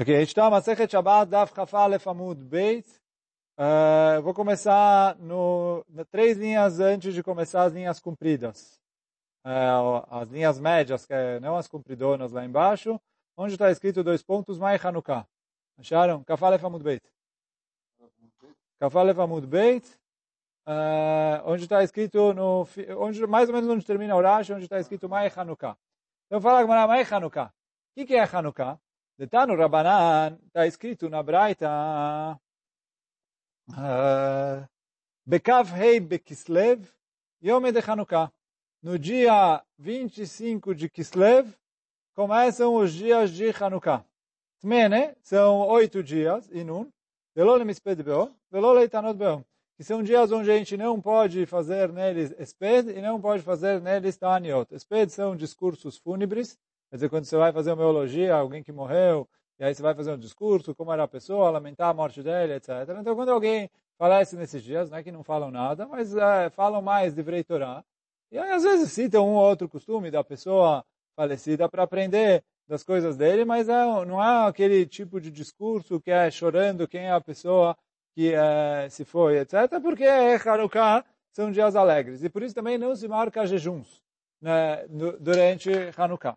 Aqui, a gente está Masechet Shabbat Daf Chafá Lefamud Beit. Uh, vou começar no, no, três linhas antes de começar as linhas compridas. Uh, as linhas médias, que é, não as compridonas lá embaixo, onde está escrito dois pontos, Mai Hanukkah. Acharam? Kafá Lefamud Beit. Kafá Lefamud Beit. Uh, onde está escrito, no, onde, mais ou menos onde termina o Rashi, onde está escrito Mai Hanukkah. Então fala Mai Hanukkah. O que, que é Hanukkah? Detano Rabanan, está escrito na Braita, uh, Bekav Hei Bekislev, Yom de Hanukkah. No dia 25 de Kislev, começam os dias de Hanukkah. Tmene, são oito dias, inun, Velo lemisped beo, velo leitanot beo. Que são dias onde a gente não pode fazer neles esped e não pode fazer neles taniot. Esped são discursos fúnebres, Quer dizer, quando você vai fazer uma elogia a alguém que morreu, e aí você vai fazer um discurso, como era a pessoa, lamentar a morte dele, etc. Então, quando alguém falece nesses dias, não é que não falam nada, mas é, falam mais de Vrei Torah, e aí às vezes citam um ou outro costume da pessoa falecida para aprender das coisas dele, mas é, não é aquele tipo de discurso que é chorando quem é a pessoa que é, se foi, etc. Porque é Hanukkah, são dias alegres. E por isso também não se marca jejuns né, durante Hanukkah.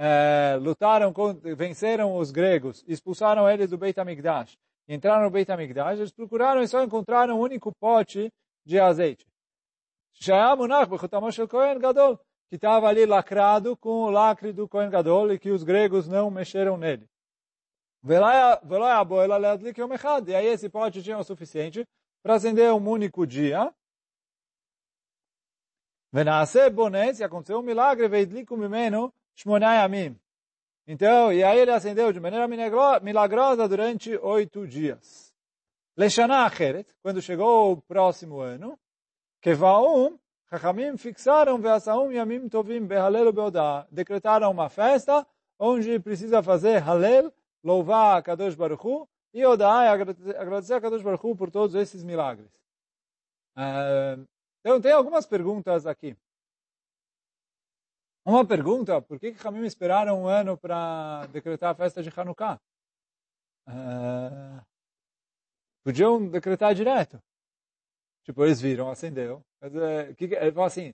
é, lutaram, venceram os gregos, expulsaram eles do Beit HaMikdash, entraram no Beit HaMikdash, eles procuraram e só encontraram um único pote de azeite. que estava ali lacrado com o lacre do Kohen Gadol e que os gregos não mexeram nele. E aí esse pote tinha o suficiente para acender um único dia. E aconteceu um milagre, veidliku mimeno, Shmonayamim. Então, e aí ele acendeu de maneira milagrosa durante oito dias. Leshana Acheret, quando chegou o próximo ano, Kevaum, Chachamim fixaram Veasaum Yamim Tovim Behalel Beodá, decretaram uma festa onde precisa fazer Halel, louvar a Kadosh Baruch Hu, e Odá e agradecer a Kadosh Baruch Hu por todos esses milagres. Uh, então, tem algumas perguntas aqui. Uma pergunta, por que que Hamim esperaram um ano para decretar a festa de Hanukkah? Uh, podiam decretar direto. Tipo, eles viram, acendeu. Mas, uh, que, ele falou assim,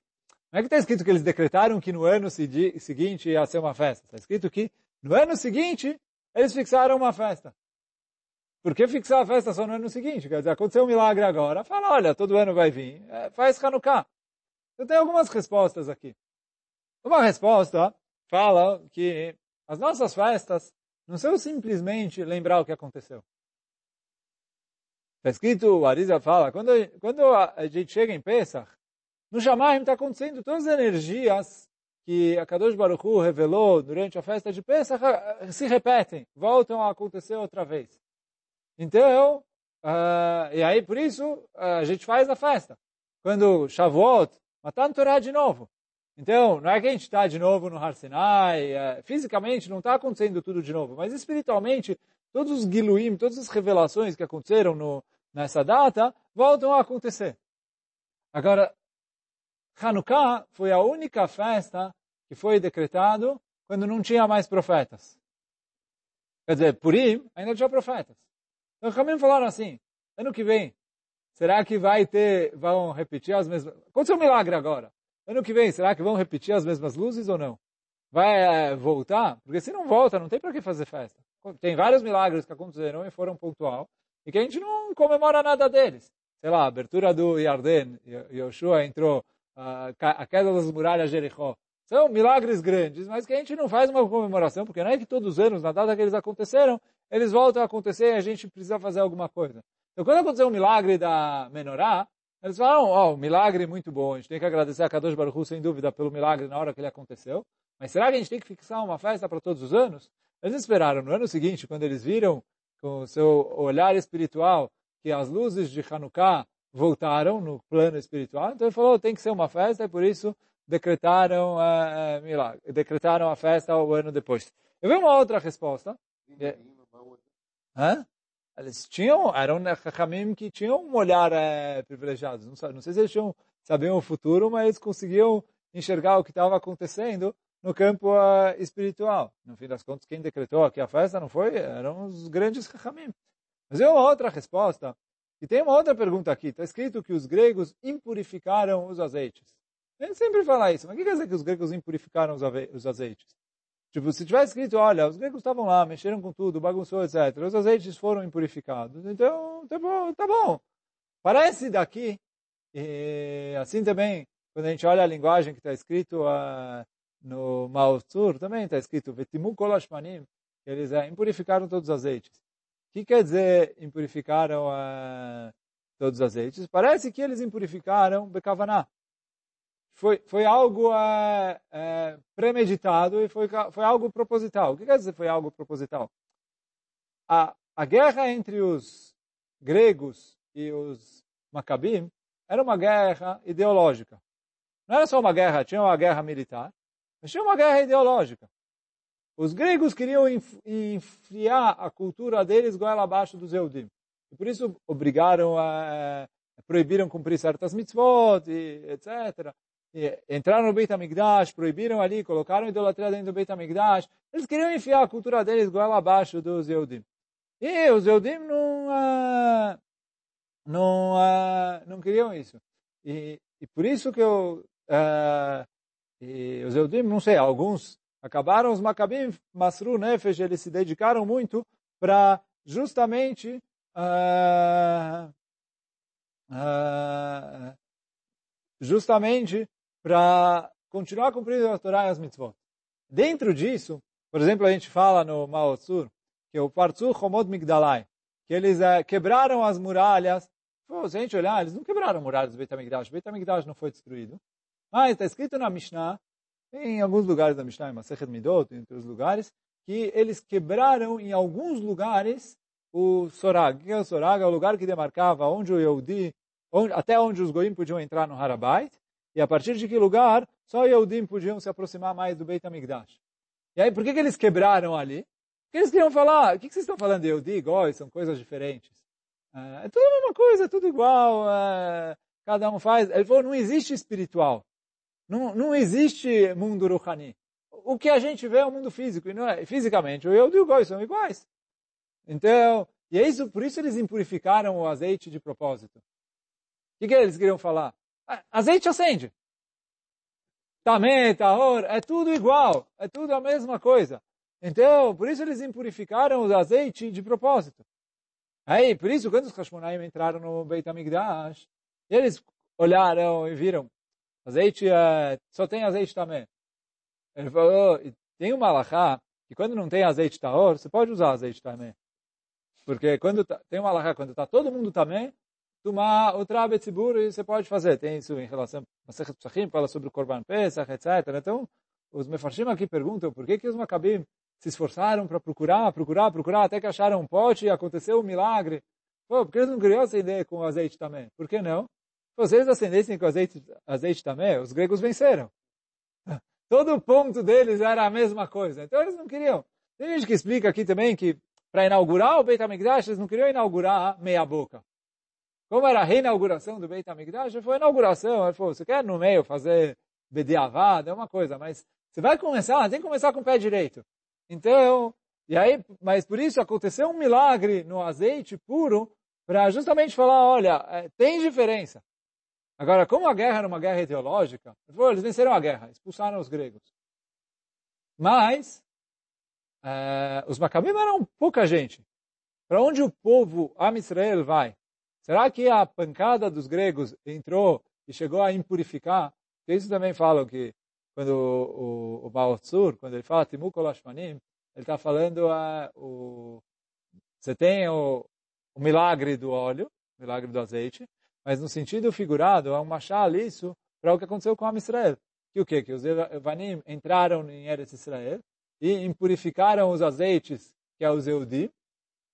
não é que está escrito que eles decretaram que no ano seguinte ia ser uma festa. Está escrito que no ano seguinte eles fixaram uma festa. Por que fixar a festa só no ano seguinte? Quer dizer, aconteceu um milagre agora. Fala, olha, todo ano vai vir. É, faz Hanukkah. Eu tenho algumas respostas aqui. Uma resposta fala que as nossas festas não são simplesmente lembrar o que aconteceu. Está escrito, o Arisa fala, quando, quando a gente chega em Pesach, no Shamaim está acontecendo todas as energias que a Kadosh Baruch Hu revelou durante a festa de Pesach eh, se repetem, voltam a acontecer outra vez. Então, uh, e aí por isso uh, a gente faz a festa. Quando Shavuot, Matan Torah de novo. Então, não é que a gente está de novo no Har Sinai, é, fisicamente não está acontecendo tudo de novo, mas espiritualmente, todos os Giluim, todas as revelações que aconteceram no, nessa data, voltam a acontecer. Agora, Hanukkah foi a única festa que foi decretado quando não tinha mais profetas. Quer dizer, Purim ainda tinha profetas. Então, Hamim falaram assim, ano que vem, será que vai ter, vão repetir as mesmas... Aconteceu um milagre agora. Ano que vem, será que vão repetir as mesmas luzes ou não? Vai é, voltar? Porque se não volta, não tem para que fazer festa. Tem vários milagres que aconteceram e foram pontual, e que a gente não comemora nada deles. Sei lá, a abertura do Yarden, Yoshua entrou, a queda das muralhas Jericó. São milagres grandes, mas que a gente não faz uma comemoração, porque não é que todos os anos, na data que eles aconteceram, eles voltam a acontecer e a gente precisa fazer alguma coisa. Então, quando aconteceu o milagre da menorá, eles falam, ó, oh, milagre é muito bom, a gente tem que agradecer a Kadosh Baruch Hu, sem dúvida, pelo milagre na hora que ele aconteceu. Mas será que a gente tem que fixar uma festa para todos os anos? Eles esperaram no ano seguinte, quando eles viram com o seu olhar espiritual que as luzes de Hanukkah voltaram no plano espiritual. Então ele falou, tem que ser uma festa, e por isso decretaram, uh, milagre, decretaram a festa o ano depois. Eu vi uma outra resposta. Hã? Eles tinham, eram Chachamim que tinham um olhar é, privilegiado. Não, não sei se eles tinham, sabiam o futuro, mas eles conseguiam enxergar o que estava acontecendo no campo uh, espiritual. No fim das contas, quem decretou aqui a festa não foi, eram os grandes Chachamim. Mas é uma outra resposta. E tem uma outra pergunta aqui. Está escrito que os gregos impurificaram os azeites. A gente sempre fala isso. Mas o que quer dizer que os gregos impurificaram os azeites? Tipo, se tivesse escrito, olha, os gregos estavam lá, mexeram com tudo, bagunçou, etc. Os azeites foram impurificados. Então, tá bom. Tá bom. Parece daqui, e assim também, quando a gente olha a linguagem que está escrito uh, no Mao também está escrito, Vetimu kolashmanim, eles uh, impurificaram todos os azeites. O que quer dizer impurificaram uh, todos os azeites? Parece que eles impurificaram Bekavaná foi, foi algo é, é, premeditado e foi, foi algo proposital. O que quer dizer foi algo proposital? A, a guerra entre os gregos e os macabim era uma guerra ideológica. Não era só uma guerra, tinha uma guerra militar, mas tinha uma guerra ideológica. Os gregos queriam enfiar a cultura deles goela abaixo dos Eudim. E por isso obrigaram a, proibiram cumprir certas mitzvot, entraram no Beit HaMikdash, proibiram ali, colocaram idolatria dentro do Beit HaMikdash. Eles queriam enfiar a cultura deles goela abaixo dos Eudim. E os Eudim não, uh, não, uh, não queriam isso. E, e, por isso que eu, e os Eudim, não sei, alguns acabaram, os Maccabim, Masru Nefesh, eles se dedicaram muito para justamente justamente para continuar cumprindo a Torá e as mitzvot. Dentro disso, por exemplo, a gente fala no Mao Tzur, que é o Parzu Homod Migdalai, que eles é, quebraram as muralhas. Pô, se a gente olhar, eles não quebraram muralhas do Beit HaMikdash. O Beit HaMikdash não foi destruído. Mas está escrito na Mishnah, em alguns lugares da Mishnah, em Masechet Midot, entre os lugares, que eles quebraram em alguns lugares o Sorag. O que é o Sorag? É o lugar que demarcava onde o Yehudi, onde, até onde os Goim podiam entrar no Harabait, e a partir de que lugar só Yehudim podiam se aproximar mais do Beit HaMikdash. E aí, por que, que eles quebraram ali? Porque eles queriam falar, o que, que vocês estão falando de Yehudi, Goi, são coisas diferentes. É, é tudo a mesma coisa, é tudo igual, é, cada um faz. Ele falou, não existe espiritual. Não, não existe mundo Ruhani. O que a gente vê é o mundo físico, e não é, fisicamente, o Yehudi e o Goi são iguais. Então, e é isso, por isso eles impurificaram o azeite de propósito. O que, que eles queriam falar? Azeite acende. Tamé, tahor, é tudo igual, é tudo a mesma coisa. Então, por isso eles impurificaram o azeite de propósito. Aí, por isso, quando os Hashmonaim entraram no Beit HaMikdash, eles olharam e viram, azeite, é, só tem azeite também. Ele falou, tem uma alahá, que quando não tem azeite tahor, você pode usar azeite também. Porque quando tá, tem uma alahá, quando está todo mundo também, tomar outra betzibur e você pode fazer. Tem isso em relação a Masechet Psachim, fala sobre o Korban Pesach, etc. Então, os mefarshim aqui perguntam por que, que os Maccabim se esforçaram para procurar, procurar, procurar, até que acharam um pote e aconteceu um milagre. Pô, por que eles não queriam acender com azeite também? Por que não? Se eles acendessem com azeite, azeite também, os gregos venceram. Todo o ponto deles era a mesma coisa. Então eles não queriam. Tem gente que explica aqui também que para inaugurar o Beit HaMikdash, eles não queriam inaugurar meia boca. Como era a reinauguração do Beit HaMikdash, foi a inauguração. Ele falou, você quer no meio fazer bediavada, é uma coisa, mas você vai começar, tem que começar com o pé direito. Então, e aí, mas por isso aconteceu um milagre no azeite puro, para justamente falar, olha, é, tem diferença. Agora, como a guerra era uma guerra ideológica, eles venceram a guerra, expulsaram os gregos. Mas, é, os macabim eram pouca gente. Para onde o povo Am Israel vai? Será que a pancada dos gregos entrou e chegou a impurificar? Porque isso também falam que quando o, o, o Baal quando ele fala Timukol Ashmanim, ele está falando a, o, você tem o, o milagre do óleo, o milagre do azeite, mas no sentido figurado, é um machal isso para o que aconteceu com a Israel. Que o quê? Que os Evanim entraram em Eretz Israel e impurificaram os azeites, que é os Eudim,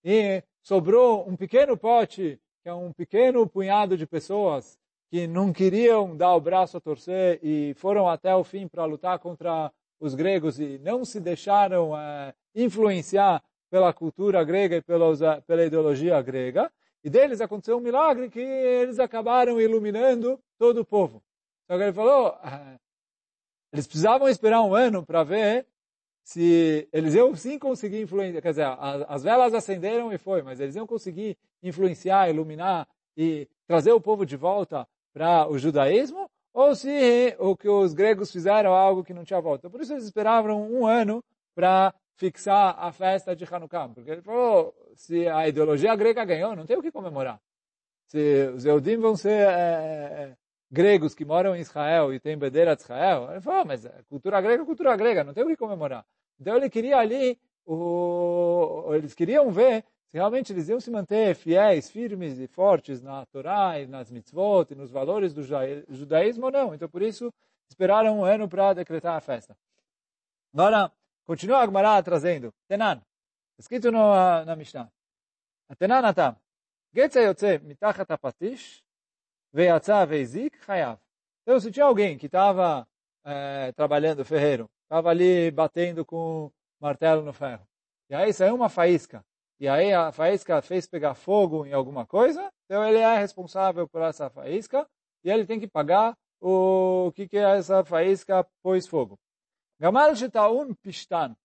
e sobrou um pequeno pote é um pequeno punhado de pessoas que não queriam dar o braço a torcer e foram até o fim para lutar contra os gregos e não se deixaram é, influenciar pela cultura grega e pelos, pela ideologia grega. E deles aconteceu um milagre que eles acabaram iluminando todo o povo. Que ele falou, ah, eles precisavam esperar um ano para ver se eles iam sim conseguir influenciar, quer dizer, as velas acenderam e foi, mas eles iam conseguir influenciar, iluminar e trazer o povo de volta para o judaísmo, ou se o que os gregos fizeram algo que não tinha volta. Por isso eles esperavam um ano para fixar a festa de Hanukkah, porque ele falou, se a ideologia grega ganhou, não tem o que comemorar. Se os Eudim vão ser é, gregos que moram em Israel e têm bandeira de Israel, ele falou, mas cultura grega é cultura grega, não tem o que comemorar. Então ele queria ali, o, eles queriam ver se realmente eles iam se manter fiéis, firmes e fortes na Torá e nas mitzvot e nos valores do judaísmo ou não. Então por isso esperaram um ano para decretar a festa. Agora, continua a Gemara trazendo. Tenan, escrito no, na Mishnah. Tenan atam. Mitachat apatish. Então se tinha alguém que estava é, trabalhando ferreiro estava ali batendo com martelo no ferro. E aí saiu uma faísca. E aí a faísca fez pegar fogo em alguma coisa, então ele é responsável por essa faísca e ele tem que pagar o que que essa faísca pôs fogo. Gamal shetaun pishtan.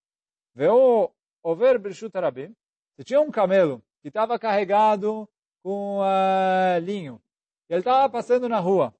Veu over brishut arabim. Se tinha um camelo que estava carregado com uh, linho, e ele estava passando na rua.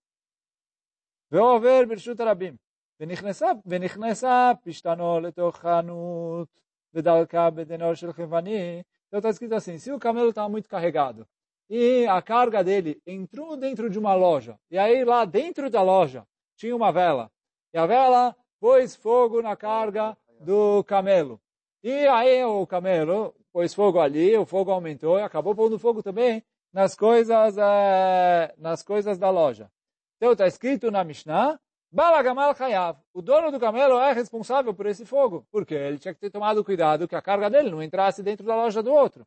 Veu over brishut arabim. ונכנסה, ונכנסה פשתנו לתוך חנות ודלקה בדינור של חבני, então está escrito assim, se o camelo está muito carregado e a carga dele entrou dentro de uma loja, e aí lá dentro da loja tinha uma vela, e a vela pôs fogo na carga do camelo. E aí o camelo pôs fogo ali, o fogo aumentou e acabou pondo fogo também nas coisas, eh, nas coisas da loja. Então está escrito na Mishnah Balagamal Hayav. O dono do camelo é responsável por esse fogo. Porque ele tinha que ter tomado cuidado que a carga dele não entrasse dentro da loja do outro.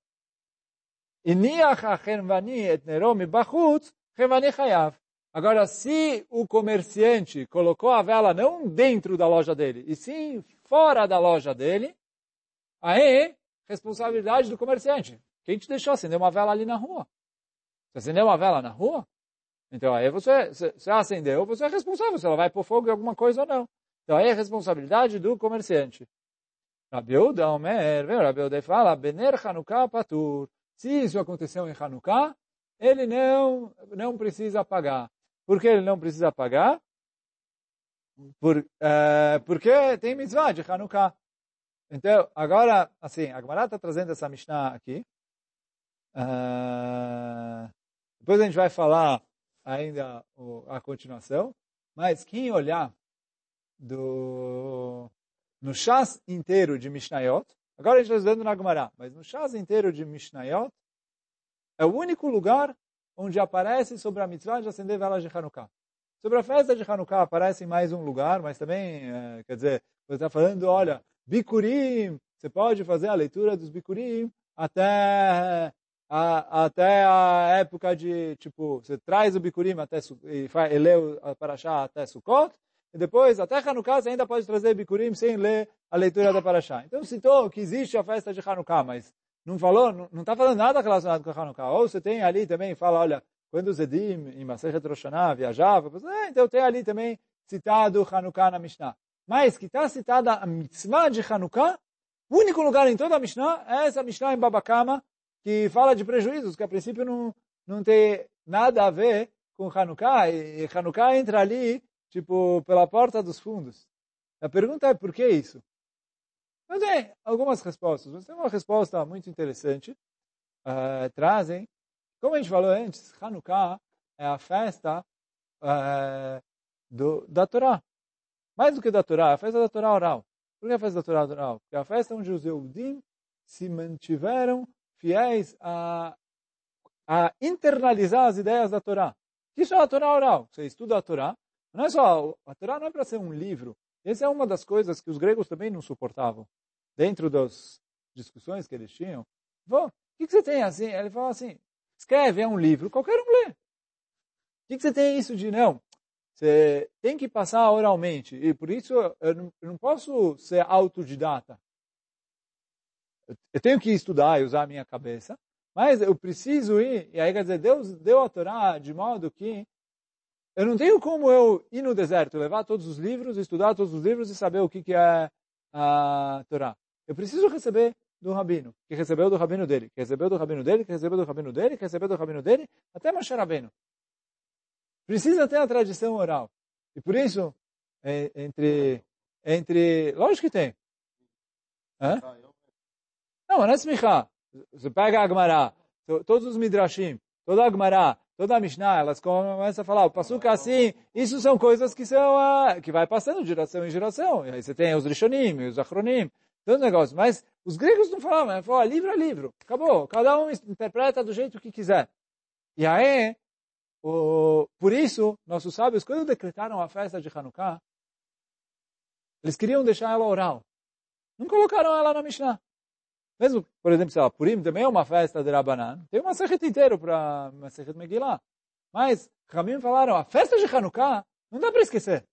Agora, se o comerciante colocou a vela não dentro da loja dele, e sim fora da loja dele, aí, responsabilidade do comerciante. Quem te deixou acender uma vela ali na rua? Você acendeu uma vela na rua? Então aí você, você acendeu, você é responsável se ela vai pôr fogo em alguma coisa ou não. Então aí é responsabilidade do comerciante. Rabiuda Omer, Rabiuda fala, Bener Hanukkah Patur. Se isso aconteceu em Hanukkah, ele não, não precisa pagar. Por que ele não precisa pagar? Por, uh, porque tem mitzvah de Hanukkah. Então, agora, assim, a Gemara está trazendo essa Mishnah aqui. Uh, depois a gente vai falar ainda a continuação, mas quem olhar do, no chás inteiro de Mishnayot, agora a gente está estudando na Gemara, mas no chás inteiro de Mishnayot, é o único lugar onde aparece sobre a mitzvah de acender velas de Hanukkah. Sobre a festa de Hanukkah aparece em mais um lugar, mas também, é, quer dizer, você está falando, olha, Bikurim, você pode fazer a leitura dos Bikurim até a, até a época de, tipo, você traz o Bikurim até, e, faz, e lê o Parashá até Sukkot, e depois, até Hanukkah, você ainda pode trazer Bikurim sem ler a leitura da Parashá. Então, citou que existe a festa de Hanukkah, mas não falou, não está falando nada relacionado com Hanukkah. Ou você tem ali também, fala, olha, quando os Edim, em Masechet Rosh Hashanah, viajavam, é, então tem ali também citado Hanukkah na Mishnah. Mas que está citada a mitzvah de Hanukkah, o único lugar em toda a Mishnah é essa Mishnah em Babakama, que fala de prejuízos, que a princípio não, não tem nada a ver com Hanukkah, e Hanukkah entra ali, tipo, pela porta dos fundos. A pergunta é por que isso? Mas tem algumas respostas, mas tem uma resposta muito interessante. Uh, trazem, como a gente falou antes, Hanukkah é a festa uh, do, da Torá. Mais do que da Torá, é a festa da Torá oral. Por que a festa da Torá oral? Porque é a festa onde os Eudim se mantiveram fiéis a, a internalizar as ideias da Torá. Isso é a Torá oral. Você estuda a Torá. Não é só, a Torá não é para ser um livro. Essa é uma das coisas que os gregos também não suportavam. Dentro das discussões que eles tinham. o que, que você tem assim? Ele falou assim, escreve, é um livro, qualquer um lê. O que, que você tem isso de não? Você tem que passar oralmente. E por isso eu não posso ser autodidata. Eu tenho que estudar e usar a minha cabeça, mas eu preciso ir. E aí, quer dizer, Deus deu a Torá de modo que eu não tenho como eu ir no deserto, levar todos os livros, estudar todos os livros e saber o que, que é a Torá. Eu preciso receber do rabino, que recebeu do rabino dele, que recebeu do rabino dele, que recebeu do rabino dele, que recebeu do rabino dele, até Moshe Rabbeinu. Precisa ter a tradição oral. E por isso, é, entre, entre, lógico que tem. Hã? Não, não é smichá. Você pega a Agmará, todos os Midrashim, toda a Agmará, toda a Mishnah, elas começam a falar, o Pasuk é assim, isso são coisas que são, uh, que vai passando de geração em geração. E aí você tem os Rishonim, os Achronim, todo negócio. Mas os gregos não falavam, né? falavam, livro é livro, acabou. Cada um interpreta do jeito que quiser. E aí, o, por isso, nossos sábios, quando decretaram a festa de Hanukkah, eles queriam deixar ela oral. Não colocaram ela na Mishnah. Mesmo, por exemplo, sei lá, Purim também é uma festa de Rabanan. Tem uma sechet inteiro para uma sechet Megillah. Mas, Ramim falaram, a festa de Hanukkah não dá para esquecer.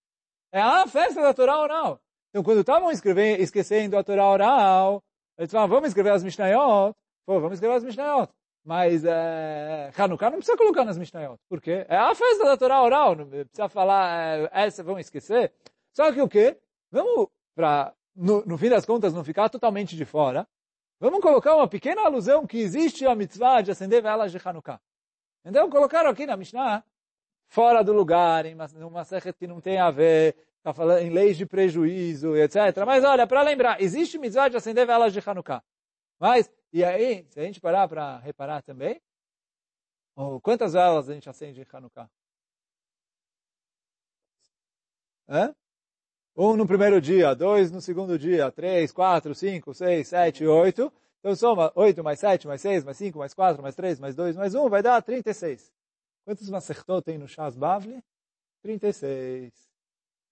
É a festa da Torá oral. Então, quando estavam esquecendo a Torá oral, eles falaram, vamos escrever as Mishnayot. Pô, vamos escrever as Mishnayot. Mas é, Hanukkah não precisa colocar nas Mishnayot. Por quê? É a festa da Torá oral. Não precisa falar, é, essa vão esquecer. Só que o quê? Vamos, para no, no fim das contas, não ficar totalmente de fora. Vamos colocar uma pequena alusão que existe a mitzvah de acender velas de Hanukkah. Então colocaram aqui na Mishnah, fora do lugar, em uma sechet que não tem a ver, está falando em leis de prejuízo, etc. Mas olha, para lembrar, existe mitzvah de acender velas de Hanukkah. Mas, e aí, se a gente parar para reparar também, oh, quantas velas a gente acende em Hanukkah? Hã? Um no primeiro dia, dois no segundo dia, três, quatro, cinco, seis, sete, oito. Então soma oito mais sete, mais seis, mais cinco, mais quatro, mais três, mais dois, mais um, vai dar 36. Quantos Masertot tem no Shas Bavli? 36.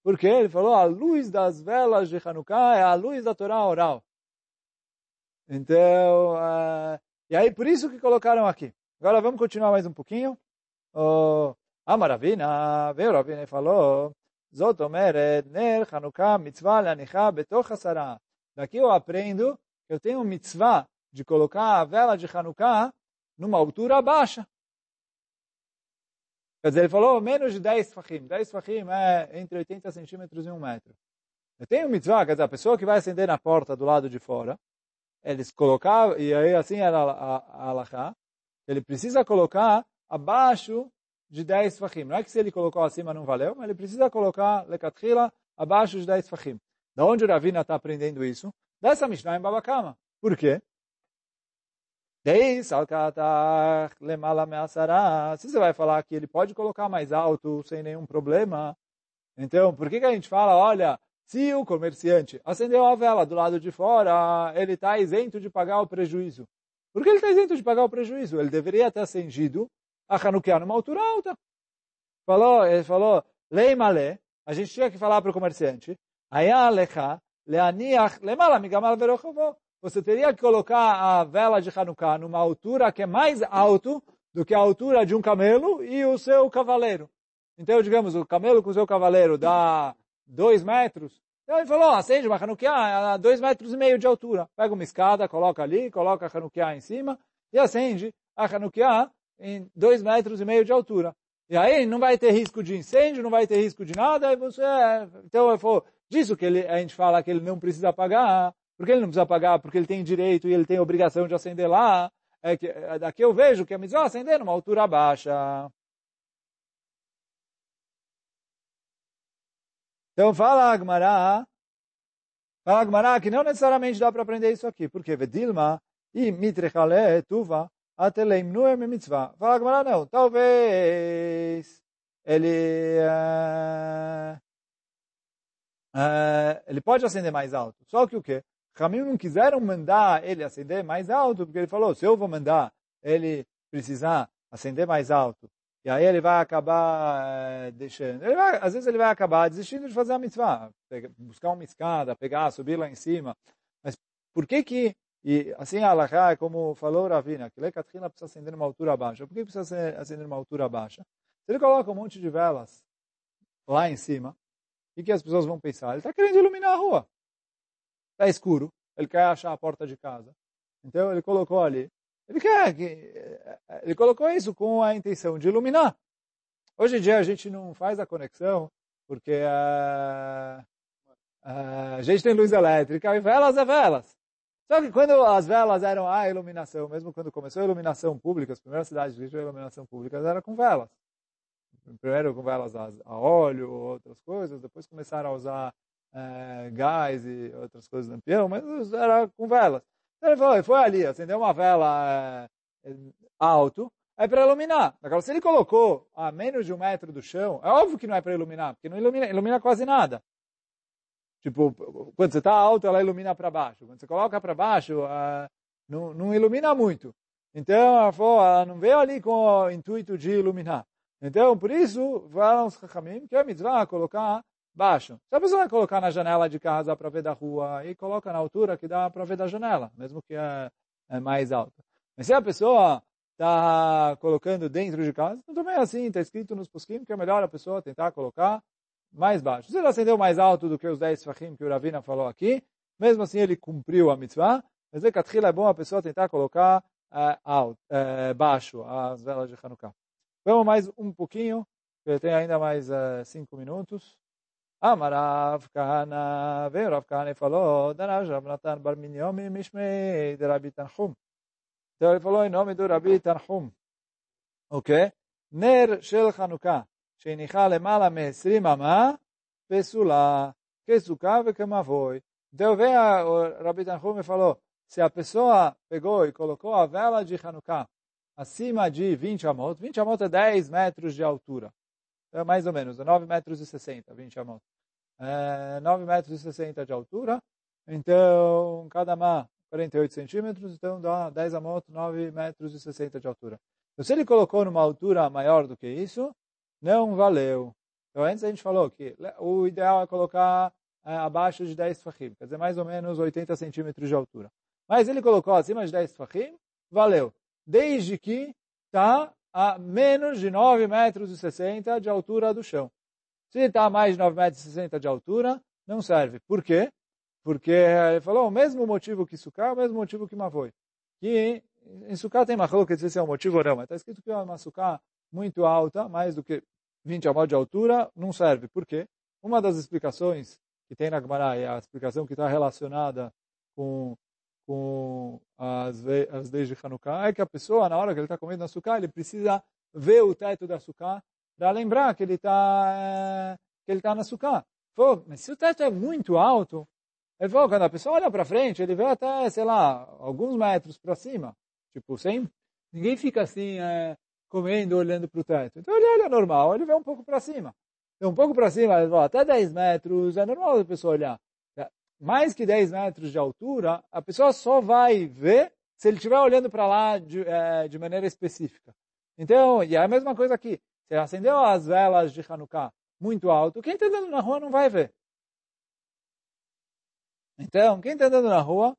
Por quê? Ele falou, a luz das velas de Hanukkah é a luz da Torá oral. Então, uh, e aí por isso que colocaram aqui. Agora vamos continuar mais um pouquinho. Oh, a Maravina, veio Ravina e falou, Zot omeret ner Hanukkah mitzvah leanichah betoch hasarah. Daqui eu aprendo que eu tenho mitzvah de colocar a vela de Hanukkah numa altura abaixo. Quer dizer, ele falou menos de 10 fachim. 10 fachim é entre 80 centímetros e 1 metro. Eu tenho mitzvah, quer dizer, a pessoa que vai acender na porta do lado de fora, eles colocavam, e aí assim era a, a, a alahá, ele precisa colocar abaixo de 10 fachim. Não é que se ele colocou acima não valeu, mas ele precisa colocar lekatrila abaixo de 10 fachim. Da onde o Ravina está aprendendo isso? Dessa Mishnah em Babakama. Por quê? Measará. Se você vai falar que ele pode colocar mais alto sem nenhum problema, então por que, que a gente fala, olha, se o comerciante acendeu a vela do lado de fora, ele está isento de pagar o prejuízo. Por que ele está isento de pagar o prejuízo? Ele deveria ter acendido a Hanukkah numa altura alta. Falou, ele falou, lei malé, a gente tinha que falar para o comerciante, você teria que colocar a vela de Hanukkah numa altura que é mais alto do que a altura de um camelo e o seu cavaleiro. Então, digamos, o camelo com o seu cavaleiro dá dois metros. Então ele falou, acende uma Hanukkah a dois metros e meio de altura. Pega uma escada, coloca ali, coloca a Hanukkah em cima e acende a Hanukkah em dois metros e meio de altura. E aí não vai ter risco de incêndio, não vai ter risco de nada, você... Então, eu falo, disso que ele, a gente fala que ele não precisa pagar. Por que ele não precisa pagar? Porque ele tem direito e ele tem obrigação de acender lá. É que, é, daqui eu vejo que a mitzvah acender numa altura baixa. Então fala Agmará, fala Agmará que não necessariamente dá para aprender isso aqui. Porque Vedilma e Mitrechale Tuva Ateleimnu é mitzvah. Fala Gamara, não. Talvez ele, uh, uh, ele pode acender mais alto. Só que o quê? Ramim não quiseram mandar ele acender mais alto, porque ele falou, se eu vou mandar ele precisar acender mais alto, e aí ele vai acabar deixando, vai, às vezes ele vai acabar desistindo de fazer a mitzvah, buscar uma escada, pegar, subir lá em cima. Mas por que que E assim a Alaha é como falou Ravina, que Lekatrina precisa acender numa altura baixa. Por que precisa acender numa altura baixa? Se ele coloca um monte de velas lá em cima, o que as pessoas vão pensar? Ele está querendo iluminar a rua. Está escuro, ele quer achar a porta de casa. Então ele colocou ali. Ele quer que ele colocou isso com a intenção de iluminar. Hoje em dia a gente não faz a conexão porque uh, a gente tem luz elétrica e velas é velas. Só que quando as velas eram a iluminação, mesmo quando começou a iluminação pública, as primeiras cidades de iluminação pública era com velas. Primeiro com velas a óleo, outras coisas, depois começaram a usar é, gás e outras coisas no peão, mas era com velas. Então ele foi, foi ali, acendeu uma vela é, alto, é para iluminar. Agora, se ele colocou a menos de um metro do chão, é óbvio que não é para iluminar, porque não ilumina, ilumina quase nada. Tipo, quando você está alto, ela ilumina para baixo. Quando você coloca para baixo, uh, não, não, ilumina muito. Então, ela, falou, ela não veio ali com o intuito de iluminar. Então, por isso, falam os Chachamim que é mitzvah colocar baixo. Se a pessoa vai colocar na janela de casa para ver da rua, e coloca na altura que dá para ver da janela, mesmo que é, é mais alta. Mas se a pessoa está colocando dentro de casa, então também é assim, está escrito nos posquim que é melhor a pessoa tentar colocar mais baixo. Se ele acendeu mais alto do que os 10 fachim que o Ravina falou aqui, mesmo assim ele cumpriu a mitzvah, mas é que é bom a pessoa tentar colocar uh, alto, uh, baixo as velas de Hanukkah. Vamos mais um pouquinho, porque tem ainda mais uh, cinco minutos. Amarav Kahana, veio Rav Kahana e falou, Daraj Rav Natan Bar Minyomi Mishmei de Rabi Tanhum. Então ele falou em nome do Rabi Tanhum. Ok? Ner Shel Hanukkah. שהניחה למעלה מ-20 אמה, פסולה, כסוכה וכמבוי. Então veio o Rabi Tanhum e falou, se a pessoa pegou e colocou a vela de Hanukkah acima de 20 amot, 20 amot é 10 metros de altura, é mais ou menos, 9 metros e 60, 20 amot. É 9 metros e 60 de altura, então cada amá 48 centímetros, então dá 10 amot, 9 metros e 60 de altura. Então se ele colocou numa altura maior do que isso, não valeu. Então, antes a gente falou que o ideal é colocar é, abaixo de 10 fachim, quer dizer, mais ou menos 80 centímetros de altura. Mas ele colocou acima de 10 fachim, valeu. Desde que está a menos de 9 metros e 60 de altura do chão. Se está a mais de 9 metros e 60 de altura, não serve. Por quê? Porque ele falou o mesmo motivo que Sukkah, o mesmo motivo que Mavoi. Que em Sukkah tem que se é um motivo ou não, mas está escrito que é uma Sukkah muito alta, mais do que 20 amot de altura, não serve. Por quê? Uma das explicações que tem na Gemara, é a explicação que está relacionada com, com as, as leis de Hanukkah, é que a pessoa, na hora que ele está comendo açúcar, ele precisa ver o teto do açúcar para lembrar que ele está é, que ele está no açúcar. Mas se o teto é muito alto, ele falou, quando a pessoa olha para frente, ele vê até, sei lá, alguns metros para cima. Tipo, sem, ninguém fica assim, é, comendo, olhando para o teto. Então ele olha normal, ele vê um pouco para cima. Então, um pouco para cima, até 10 metros, é normal a pessoa olhar. Mais que 10 metros de altura, a pessoa só vai ver se ele estiver olhando para lá de, é, de maneira específica. Então, e é a mesma coisa aqui. Se acendeu as velas de Hanukkah muito alto, quem está andando na rua não vai ver. Então, quem está andando na rua,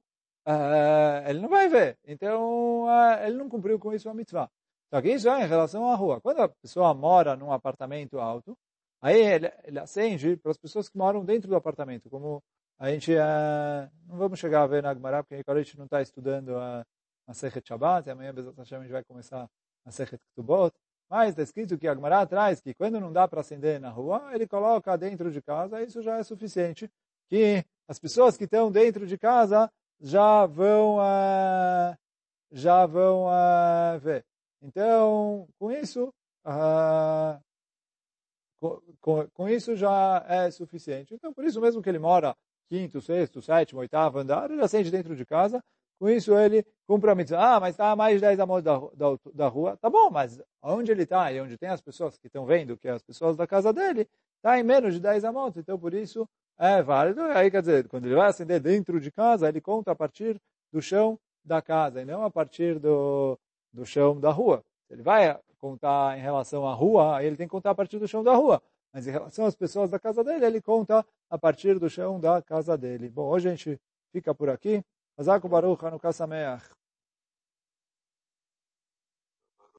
uh, ele não vai ver. Então, uh, ele não cumpriu com isso a mitzvah. Só que isso é em relação à rua. Quando a pessoa mora num apartamento alto, aí ele, ele acende para as pessoas que moram dentro do apartamento. Como a gente uh, não vamos chegar a ver na Gemara, porque agora a gente não está estudando a, a Sechet Shabbat, e amanhã a gente vai começar a Sechet Ketubot. Mas está escrito que a Gemara traz que quando não dá para acender na rua, ele coloca dentro de casa, isso já é suficiente. Que as pessoas que estão dentro de casa já vão, uh, já vão uh, ver. Então, com isso, com, com, com, isso já é suficiente. Então, por isso mesmo que ele mora quinto, sexto, sétimo, oitavo andar, ele acende dentro de casa. Com isso ele cumpre a mitzvah. Ah, mas está a mais de 10 amor da, da, da rua. Tá bom, mas onde ele está e onde tem as pessoas que estão vendo, que é as pessoas da casa dele, está em menos de 10 amor. Então, por isso é válido. Aí, quer dizer, quando ele vai acender dentro de casa, ele conta a partir do chão da casa e não a partir do, do chão da rua. Ele vai contar em relação à rua, ele tem que contar a partir do chão da rua. Mas em relação às pessoas da casa dele, ele conta a partir do chão da casa dele. Bom, hoje a gente fica por aqui. Hazak Baruch Hanukkah Sameach.